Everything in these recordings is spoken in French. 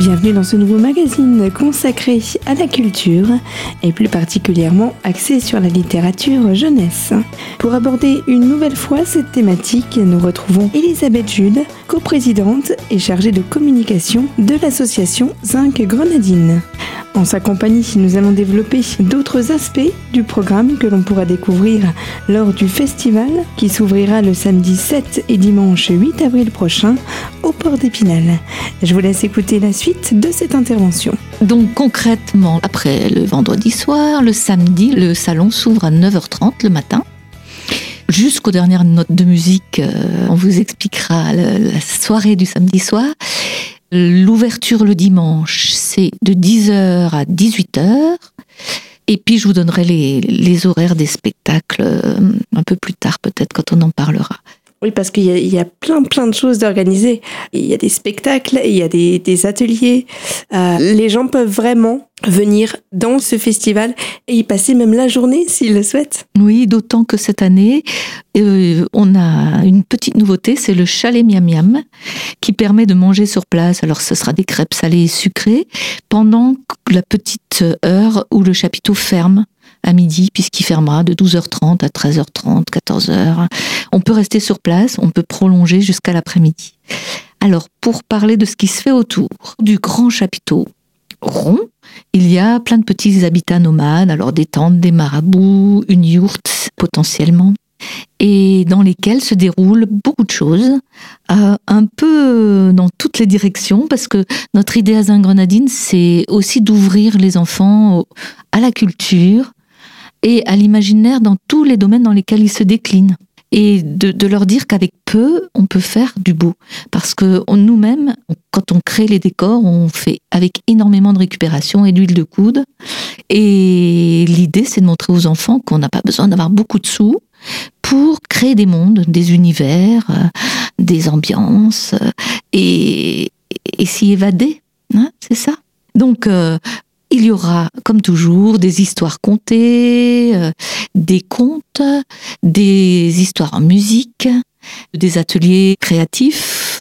Bienvenue dans ce nouveau magazine consacré à la culture et plus particulièrement axé sur la littérature jeunesse. Pour aborder une nouvelle fois cette thématique, nous retrouvons Elisabeth Jude, coprésidente et chargée de communication de l'association Zinc Grenadine. En sa compagnie, nous allons développer d'autres aspects du programme que l'on pourra découvrir lors du festival qui s'ouvrira le samedi 7 et dimanche 8 avril prochain au port d'Épinal. Je vous laisse écouter la suite de cette intervention. Donc concrètement, après le vendredi soir, le samedi, le salon s'ouvre à 9h30 le matin. Jusqu'aux dernières notes de musique, euh, on vous expliquera la soirée du samedi soir. L'ouverture le dimanche, c'est de 10h à 18h. Et puis je vous donnerai les, horaires des spectacles euh, un peu plus tard, peut-être quand on en parlera. Oui, parce qu'il y, a plein, plein de choses d'organiser. Il y a des spectacles, il y a des, ateliers. Euh, les gens peuvent vraiment venir dans ce festival et y passer même la journée s'ils le souhaitent. Oui, d'autant que cette année, euh, on a une petite nouveauté, c'est le chalet miam miam, qui permet de manger sur place. Alors ce sera des crêpes salées et sucrées pendant la petite heure où le chapiteau ferme à midi, puisqu'il fermera de 12h30 à 13h30, 14h. On peut rester sur place, on peut prolonger jusqu'à l'après-midi. Alors, pour parler de ce qui se fait autour du grand chapiteau rond, il y a plein de petits habitats nomades, alors des tentes, des marabouts, une yourte potentiellement, et dans lesquels se déroulent beaucoup de choses, euh, un peu dans toutes les directions, parce que notre idée à Zingrenadine, c'est aussi d'ouvrir les enfants à la culture, et à l'imaginaire dans tous les domaines dans lesquels ils se déclinent. Et de, leur dire qu'avec peu, on peut faire du beau. Parce que nous-mêmes, quand on crée les décors, on fait avec énormément de récupération et d'huile de coude. Et l'idée, c'est de montrer aux enfants qu'on n'a pas besoin d'avoir beaucoup de sous pour créer des mondes, des univers, euh, des ambiances euh, et, s'y évader. Hein, c'est ça? Donc, euh, il y aura, comme toujours, des histoires contées, euh, des contes, des histoires en musique, des ateliers créatifs,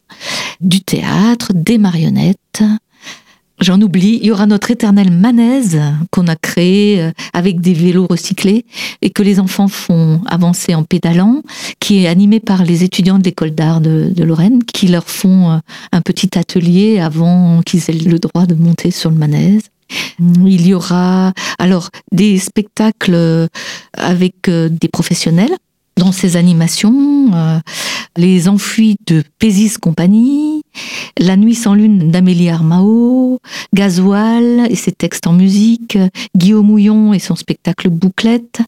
du théâtre, des marionnettes. J'en oublie, il y aura notre éternelle manèse qu'on a créée euh, avec des vélos recyclés et que les enfants font avancer en pédalant, qui est animée par les étudiants de l'école d'art de, Lorraine, qui leur font euh, un petit atelier avant qu'ils aient le droit de monter sur le manèse. Il y aura alors des spectacles euh, avec euh, des professionnels dans ces animations, euh, les enfuis de Pésis Compagnie, La nuit sans lune d'Amélie Armao, Gasoil et ses textes en musique, Guillaume Mouillon et son spectacle Bouclette,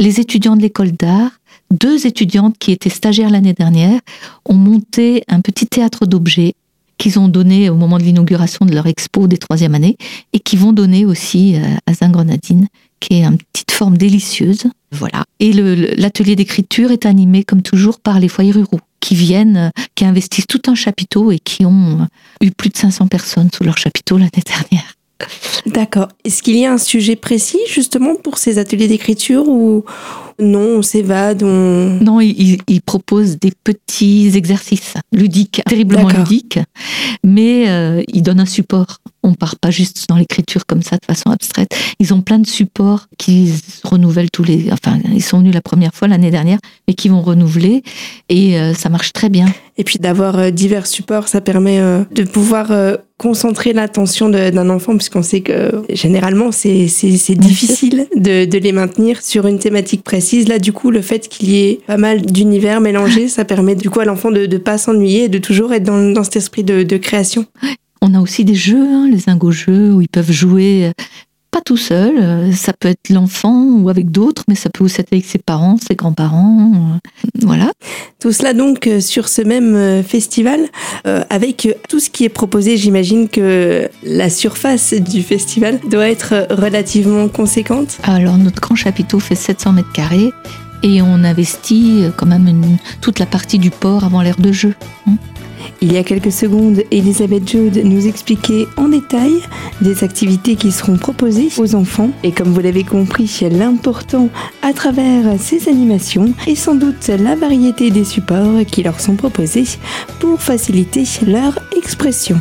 les étudiants de l'école d'art, deux étudiantes qui étaient stagiaires l'année dernière, ont monté un petit théâtre d'objets qu'ils ont donné au moment de l'inauguration de leur expo des troisième années et qui vont donner aussi euh, à Zingrenadine, qui est une petite forme délicieuse. Voilà. Et l'atelier d'écriture est animé comme toujours par les foyers ruraux qui viennent, euh, qui investissent tout un chapiteau et qui ont euh, eu plus de 500 personnes sous leur chapiteau l'année dernière. D'accord. Est-ce qu'il y a un sujet précis justement pour ces ateliers d'écriture ou, non, on s'évade, on... Non, il, propose des petits exercices ludiques, terriblement ludiques, mais euh, il donne un support. On part pas juste dans l'écriture comme ça de façon abstraite. Ils ont plein de supports qui renouvellent tous les. Enfin, ils sont venus la première fois l'année dernière, mais qui vont renouveler et euh, ça marche très bien. Et puis d'avoir euh, divers supports, ça permet de pouvoir concentrer l'attention d'un enfant, puisqu'on sait que généralement c'est difficile de, de les maintenir sur une thématique précise Là, du coup, le fait qu'il y ait pas mal d'univers mélangés, ça permet du coup à l'enfant de ne pas s'ennuyer et de toujours être dans, cet esprit de, création. On a aussi des jeux, hein, les ingo-jeux, où ils peuvent jouer pas tout seul, euh, ça peut être l'enfant ou avec d'autres, mais ça peut aussi être avec ses parents, ses grands-parents, euh, voilà. Tout cela donc euh, sur ce même festival, avec tout ce qui est proposé, j'imagine que la surface du festival doit être relativement conséquente. Alors notre grand chapiteau fait 700 mètres carrés et on investit quand même toute la partie du port avant l'ère de jeu. Hein. Il y a quelques secondes, Elisabeth Jude nous expliquait en détail des activités qui seront proposées aux enfants. Et comme vous l'avez compris, l'important à travers ces animations est sans doute la variété des supports qui leur sont proposés pour faciliter leur expression.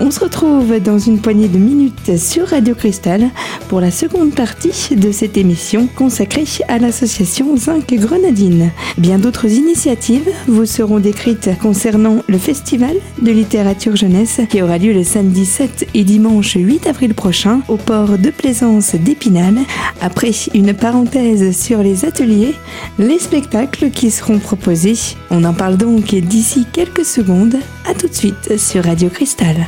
On se retrouve dans une poignée de minutes sur Radio Cristal pour la seconde partie de cette émission consacrée à l'association Zinc Grenadine. Bien d'autres initiatives vous seront décrites concernant le festival de littérature jeunesse qui aura lieu le samedi 7 et dimanche 8 avril prochain au port de plaisance d'Épinal. Après une parenthèse sur les ateliers, les spectacles qui seront proposés. On en parle donc d'ici quelques secondes. À tout de suite sur Radio Cristal.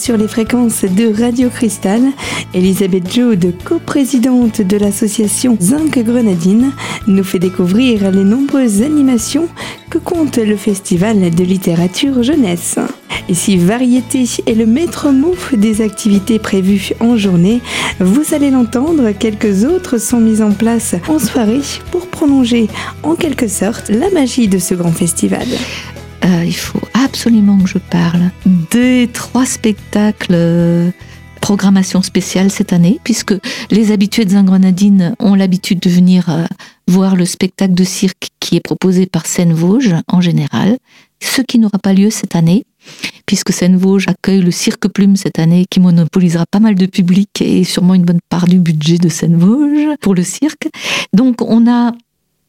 Sur les fréquences de Radio Cristal, Elisabeth Jaude, coprésidente de l'association Zinc Grenadine, nous fait découvrir les nombreuses animations que compte le Festival de littérature jeunesse. Et si variété est le maître mot des activités prévues en journée, vous allez l'entendre, quelques autres sont mises en place en soirée pour prolonger en quelque sorte la magie de ce grand festival. Euh, il faut absolument que je parle des trois spectacles euh, programmation spéciale cette année, puisque les habitués de Zingrenadine ont l'habitude de venir euh, voir le spectacle de cirque qui est proposé par Seine-Vosges en général, ce qui n'aura pas lieu cette année, puisque Seine-Vosges accueille le Cirque Plume cette année, qui monopolisera pas mal de public et sûrement une bonne part du budget de Seine-Vosges pour le cirque. Donc on a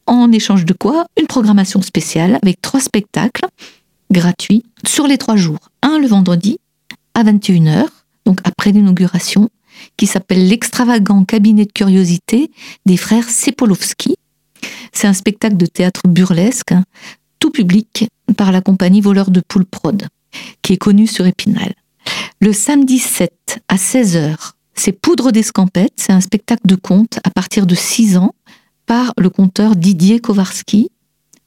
en échange de quoi Une programmation spéciale avec trois spectacles gratuits sur les trois jours. Un le vendredi à 21h, donc après l'inauguration, qui s'appelle L'extravagant cabinet de curiosité des frères Sepolowski. C'est un spectacle de théâtre burlesque, tout public, par la compagnie Voleur de Poule Prod, qui est connue sur Épinal. Le samedi 7 à 16h, c'est Poudre d'escampette, c'est un spectacle de conte à partir de 6 ans par le conteur Didier Kowarski.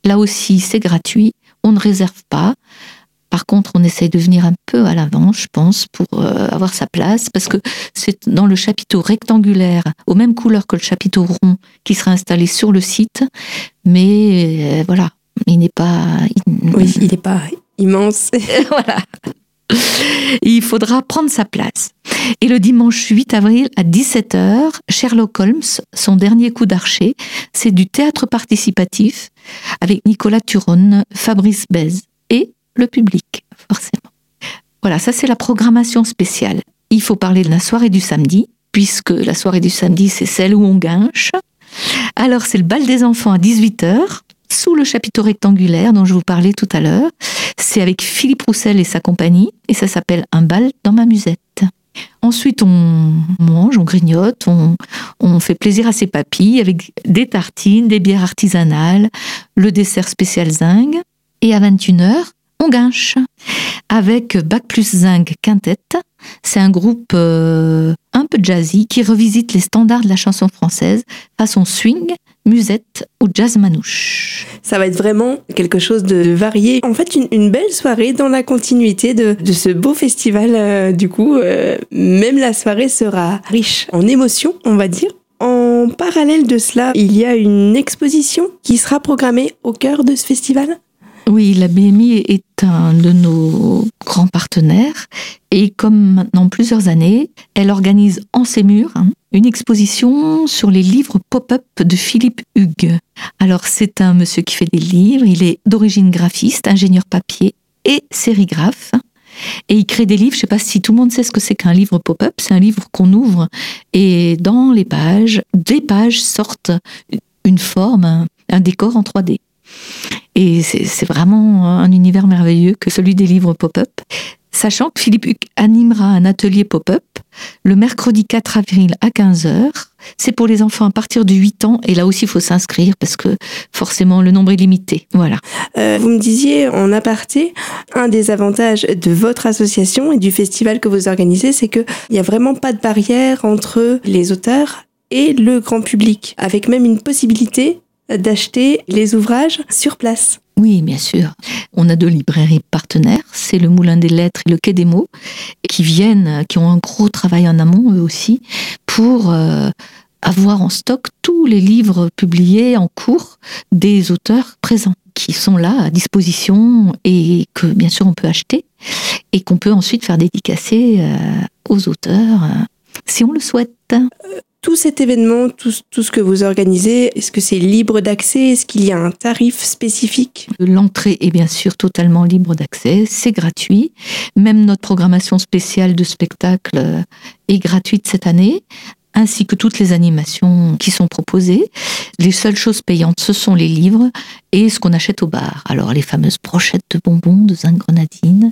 Là aussi, c'est gratuit, on ne réserve pas. Par contre, on essaye de venir un peu à l'avant, je pense, pour euh, avoir sa place, parce que c'est dans le chapiteau rectangulaire, aux mêmes couleurs que le chapiteau rond, qui sera installé sur le site. Mais euh, voilà, il n'est pas. Oui, il n'est pas immense. voilà. Il faudra prendre sa place. Et le dimanche 8 avril à 17h, Sherlock Holmes, son dernier coup d'archer, c'est du théâtre participatif avec Nicolas Turon, Fabrice Bez et le public, forcément. Voilà, ça c'est la programmation spéciale. Il faut parler de la soirée du samedi, puisque la soirée du samedi, c'est celle où on guinche. Alors c'est le bal des enfants à 18h, sous le chapiteau rectangulaire dont je vous parlais tout à l'heure. C'est avec Philippe Roussel et sa compagnie, et ça s'appelle Un bal dans ma musette. Ensuite, on mange, on grignote, on, fait plaisir à ses papilles avec des tartines, des bières artisanales, le dessert spécial zinc. Et à 21h, on guinche avec Bac plus Zinc Quintet. C'est un groupe euh, un peu jazzy qui revisite les standards de la chanson française façon swing, musette ou jazz manouche. Ça va être vraiment quelque chose de varié. En fait, une, belle soirée dans la continuité de, ce beau festival. Euh, du coup, euh, même la soirée sera riche en émotions, on va dire. En parallèle de cela, il y a une exposition qui sera programmée au cœur de ce festival oui, la BMI est un de nos grands partenaires et comme maintenant plusieurs années, elle organise en ses murs hein, une exposition sur les livres pop-up de Philippe Hugues. Alors c'est un monsieur qui fait des livres, il est d'origine graphiste, ingénieur papier et sérigraphe. Et il crée des livres, je ne sais pas si tout le monde sait ce que c'est qu'un livre pop-up, c'est un livre qu'on ouvre et dans les pages, des pages sortent une forme, un décor en 3D. Et c'est vraiment un univers merveilleux que celui des livres pop-up. Sachant que Philippe Huc animera un atelier pop-up le mercredi 4 avril à 15h. C'est pour les enfants à partir de 8 ans et là aussi il faut s'inscrire parce que forcément le nombre est limité. Voilà. Euh, vous me disiez en aparté, un des avantages de votre association et du festival que vous organisez, c'est qu'il n'y a vraiment pas de barrière entre les auteurs et le grand public, avec même une possibilité d'acheter les ouvrages sur place. Oui, bien sûr. On a deux librairies partenaires, c'est le Moulin des Lettres et le Quai des Mots, qui viennent, qui ont un gros travail en amont eux aussi, pour euh, avoir en stock tous les livres publiés en cours des auteurs présents, qui sont là à disposition et que bien sûr on peut acheter et qu'on peut ensuite faire dédicacer euh, aux auteurs euh, si on le souhaite. Tout cet événement, tout, ce que vous organisez, est-ce que c'est libre d'accès? Est-ce qu'il y a un tarif spécifique? L'entrée est bien sûr totalement libre d'accès, c'est gratuit. Même notre programmation spéciale de spectacle euh, est gratuite cette année ainsi que toutes les animations qui sont proposées. Les seules choses payantes, ce sont les livres et ce qu'on achète au bar. Alors les fameuses brochettes de bonbons de zinc grenadine,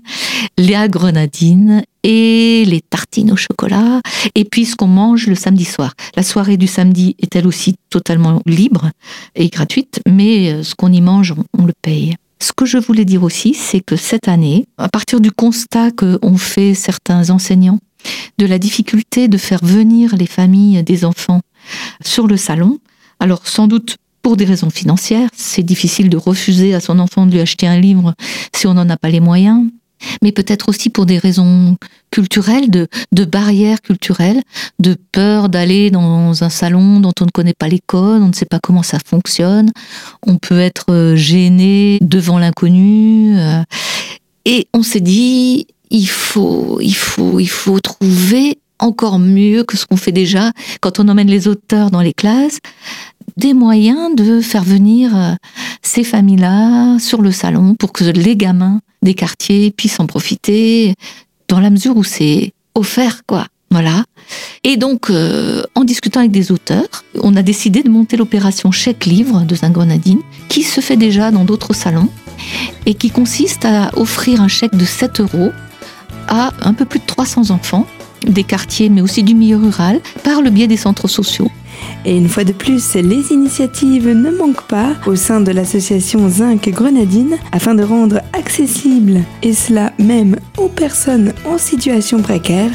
les grenadines et les tartines au chocolat, et puis ce qu'on mange le samedi soir. La soirée du samedi est elle aussi totalement libre et gratuite, mais euh, ce qu'on y mange, on le paye. Ce que je voulais dire aussi, c'est que cette année, à partir du constat qu'ont fait certains enseignants de la difficulté de faire venir les familles des enfants sur le salon. Alors sans doute pour des raisons financières, c'est difficile de refuser à son enfant de lui acheter un livre si on n'en a pas les moyens, mais peut-être aussi pour des raisons culturelles, de, barrières culturelles, de peur d'aller dans un salon dont on ne connaît pas les codes, on ne sait pas comment ça fonctionne, on peut être gêné devant l'inconnu. Euh, et on s'est dit, il faut, il faut, il faut trouver encore mieux que ce qu'on fait déjà quand on emmène les auteurs dans les classes, des moyens de faire venir euh, ces familles-là sur le salon pour que les gamins des quartiers puissent en profiter dans la mesure où c'est offert, quoi. Voilà. Et donc, euh, en discutant avec des auteurs, on a décidé de monter l'opération Chèque Livre de Saint-Grenadine, qui se fait déjà dans d'autres salons, et qui consiste à offrir un chèque de 7 euros à un peu plus de 300 enfants des quartiers, mais aussi du milieu rural, par le biais des centres sociaux. Et une fois de plus, les initiatives ne manquent pas au sein de l'association Zinc Grenadine afin de rendre accessible, et cela même aux personnes en situation précaire,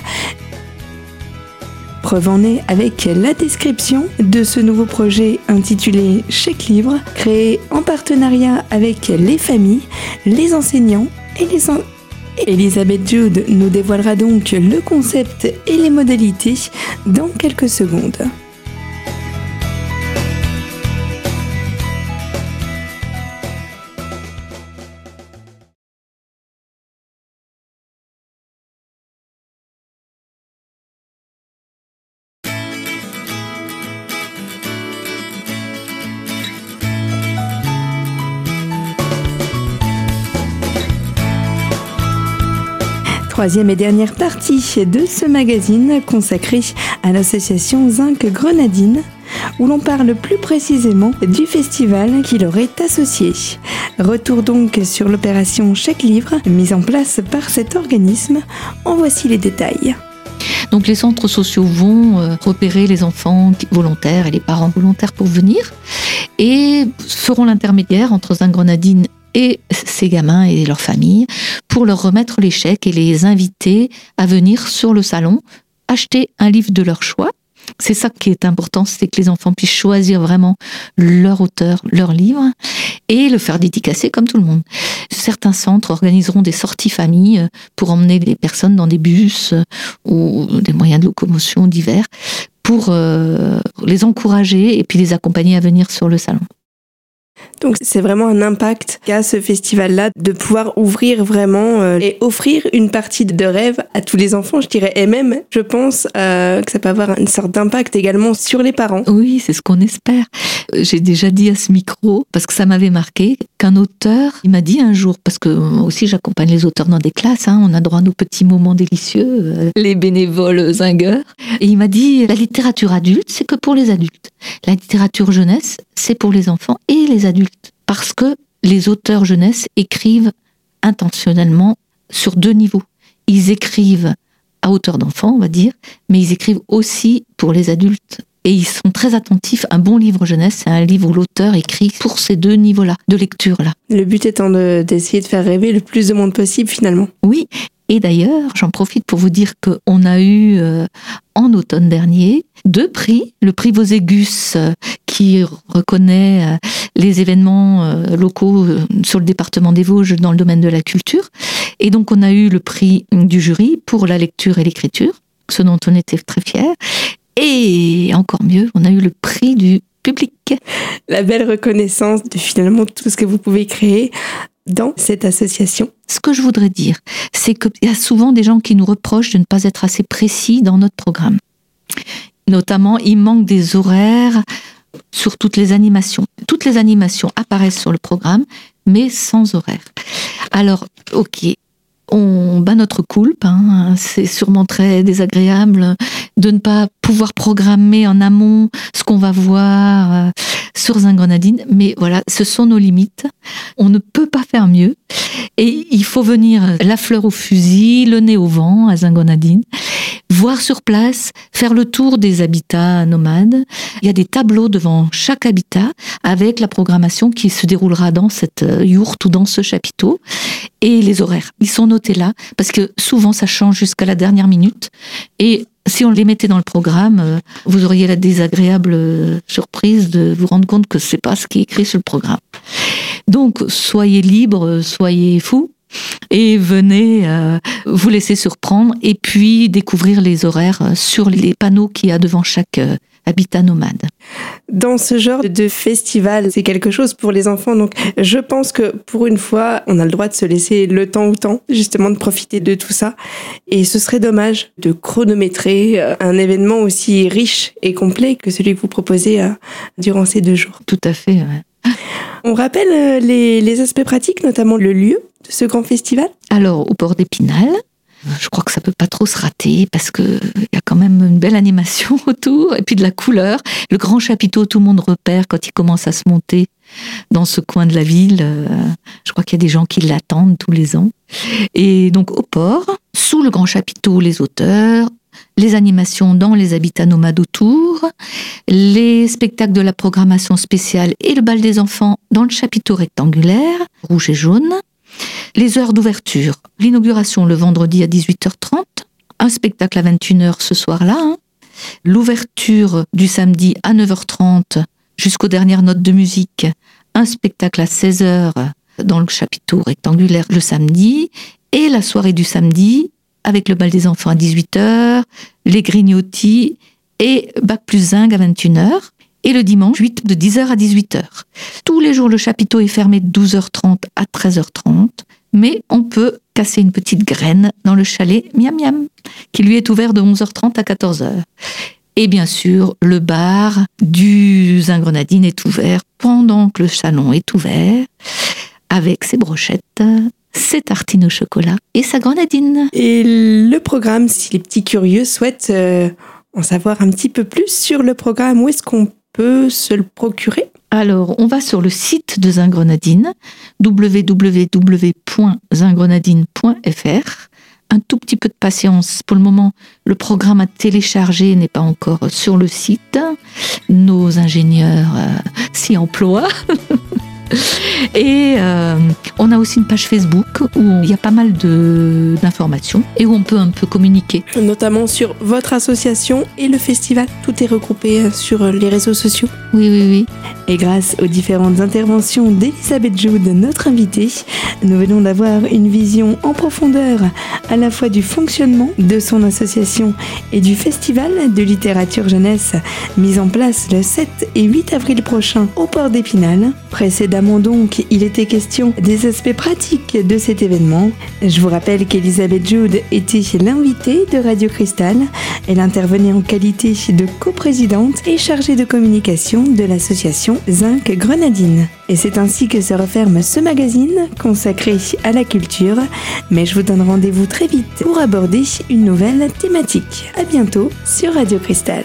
Preuve en est avec la description de ce nouveau projet intitulé Chèque Livre, créé en partenariat avec les familles, les enseignants et les, Elisabeth Jude nous dévoilera donc le concept et les modalités dans quelques secondes. Troisième et dernière partie de ce magazine consacré à l'association Zinc Grenadine, où l'on parle plus précisément du festival qui leur est associé. Retour donc sur l'opération Chèque Livre, mise en place par cet organisme. En voici les détails. Donc les centres sociaux vont euh, repérer les enfants volontaires et les parents volontaires pour venir et feront l'intermédiaire entre Zinc Grenadine ces gamins et leurs familles pour leur remettre les chèques et les inviter à venir sur le salon acheter un livre de leur choix. C'est ça qui est important, c'est que les enfants puissent choisir vraiment leur auteur, leur livre, et le faire dédicacer comme tout le monde. Certains centres organiseront des sorties familles pour emmener les personnes dans des bus ou des moyens de locomotion divers pour euh, les encourager et puis les accompagner à venir sur le salon. Donc c'est vraiment un impact qu'a ce festival-là de pouvoir ouvrir vraiment euh, et offrir une partie de rêve à tous les enfants, je dirais, et même, je pense, euh, que ça peut avoir une sorte d'impact également sur les parents. Oui, c'est ce qu'on espère. Euh, j'ai déjà dit à ce micro, parce que ça m'avait marqué, qu'un auteur, il m'a dit un jour, parce que aussi j'accompagne les auteurs dans des classes, hein, on a droit à nos petits moments délicieux, les bénévoles zingueurs, et il m'a dit, la littérature adulte, c'est que pour les adultes. La littérature jeunesse, c'est pour les enfants et les adultes. Parce que les auteurs jeunesse écrivent intentionnellement sur deux niveaux. Ils écrivent à hauteur d'enfant, on va dire, mais ils écrivent aussi pour les adultes. Et ils sont très attentifs. Un bon livre jeunesse, c'est un livre où l'auteur écrit pour ces deux niveaux-là, de lecture-là. Le but étant d'essayer de, faire rêver le plus de monde possible finalement. Oui, et d'ailleurs, j'en profite pour vous dire qu'on a eu euh, en automne dernier deux prix. Le prix Voségus, euh, qui reconnaît les événements locaux sur le département des Vosges dans le domaine de la culture. Et donc on a eu le prix du jury pour la lecture et l'écriture, ce dont on était très fiers. Et encore mieux, on a eu le prix du public. La belle reconnaissance de finalement tout ce que vous pouvez créer dans cette association. Ce que je voudrais dire, c'est qu'il y a souvent des gens qui nous reprochent de ne pas être assez précis dans notre programme. Notamment, il manque des horaires sur toutes les animations. Toutes les animations apparaissent sur le programme, mais sans horaire. Alors, ok, on bat notre coulpe. Hein. C'est sûrement très désagréable de ne pas pouvoir programmer en amont ce qu'on va voir euh, sur Zingrenadine. Mais voilà, ce sont nos limites. On ne peut pas faire mieux. Et il faut venir la fleur au fusil, le nez au vent à Zingonadine, voir sur place, faire le tour des habitats nomades. Il y a des tableaux devant chaque habitat avec la programmation qui se déroulera dans cette euh, yourte ou dans ce chapiteau et les horaires. Ils sont notés là parce que souvent ça change jusqu'à la dernière minute et si on les mettait dans le programme, euh, vous auriez la désagréable euh, surprise de vous rendre compte que c'est pas ce qui est écrit sur le programme. Donc, soyez libre, soyez fous et venez euh, vous laisser surprendre et puis découvrir les horaires sur les panneaux qu'il y a devant chaque habitat nomade. Dans ce genre de festival, c'est quelque chose pour les enfants. Donc, je pense que pour une fois, on a le droit de se laisser le temps au temps, justement, de profiter de tout ça. Et ce serait dommage de chronométrer euh, un événement aussi riche et complet que celui que vous proposez euh, durant ces deux jours. Tout à fait. On rappelle euh, les, les aspects pratiques, notamment le lieu ce grand festival Alors, au port d'Épinal, je crois que ça peut pas trop se rater parce que il y a quand même une belle animation autour et puis de la couleur. Le grand chapiteau, tout le monde repère quand il commence à se monter dans ce coin de la ville. Euh, je crois qu'il y a des gens qui l'attendent tous les ans. Et donc au port, sous le grand chapiteau, les auteurs, les animations dans les habitats nomades autour, les spectacles de la programmation spéciale et le bal des enfants dans le chapiteau rectangulaire, rouge et jaune, les heures d'ouverture. L'inauguration le vendredi à 18h30, un spectacle à 21h ce soir-là. Hein. L'ouverture du samedi à 9h30 jusqu'aux dernières notes de musique. Un spectacle à 16h dans le chapiteau rectangulaire le samedi. Et la soirée du samedi avec le bal des enfants à 18h, les grignotis et bac plus zinc à 21h et le dimanche 8 de 10h à 18h. Tous les jours, le chapiteau est fermé de 12h30 à 13h30, mais on peut casser une petite graine dans le chalet Miam Miam, qui lui est ouvert de 11h30 à 14h. Et bien sûr, le bar du Zingrenadine est ouvert pendant que le salon est ouvert, avec ses brochettes, ses tartines au chocolat et sa grenadine. Et le programme, si les petits curieux souhaitent euh, en savoir un petit peu plus sur le programme, où est-ce qu'on se le procurer? Alors, on va sur le site de Zingrenadine, www.zingrenadine.fr. Un tout petit peu de patience. Pour le moment, le programme à télécharger n'est pas encore sur le site. Nos ingénieurs euh, s'y emploient. Et euh, on a aussi une page Facebook où il y a pas mal d'informations et où on peut un peu communiquer. Notamment sur votre association et le festival. Tout est regroupé euh, sur les réseaux sociaux. Oui, oui, oui. Et grâce aux différentes interventions d'Elisabeth Jude, notre invitée, nous venons d'avoir une vision en profondeur à la fois du fonctionnement de son association et du festival de littérature jeunesse mis en place le 7 et 8 avril prochain au port d'Épinal. Donc, il était question des aspects pratiques de cet événement. Je vous rappelle qu'Elisabeth Jude était l'invitée de Radio Cristal. Elle intervenait en qualité de coprésidente et chargée de communication de l'association Zinc Grenadine. Et c'est ainsi que se referme ce magazine consacré à la culture. Mais je vous donne rendez-vous très vite pour aborder une nouvelle thématique. À bientôt sur Radio Cristal.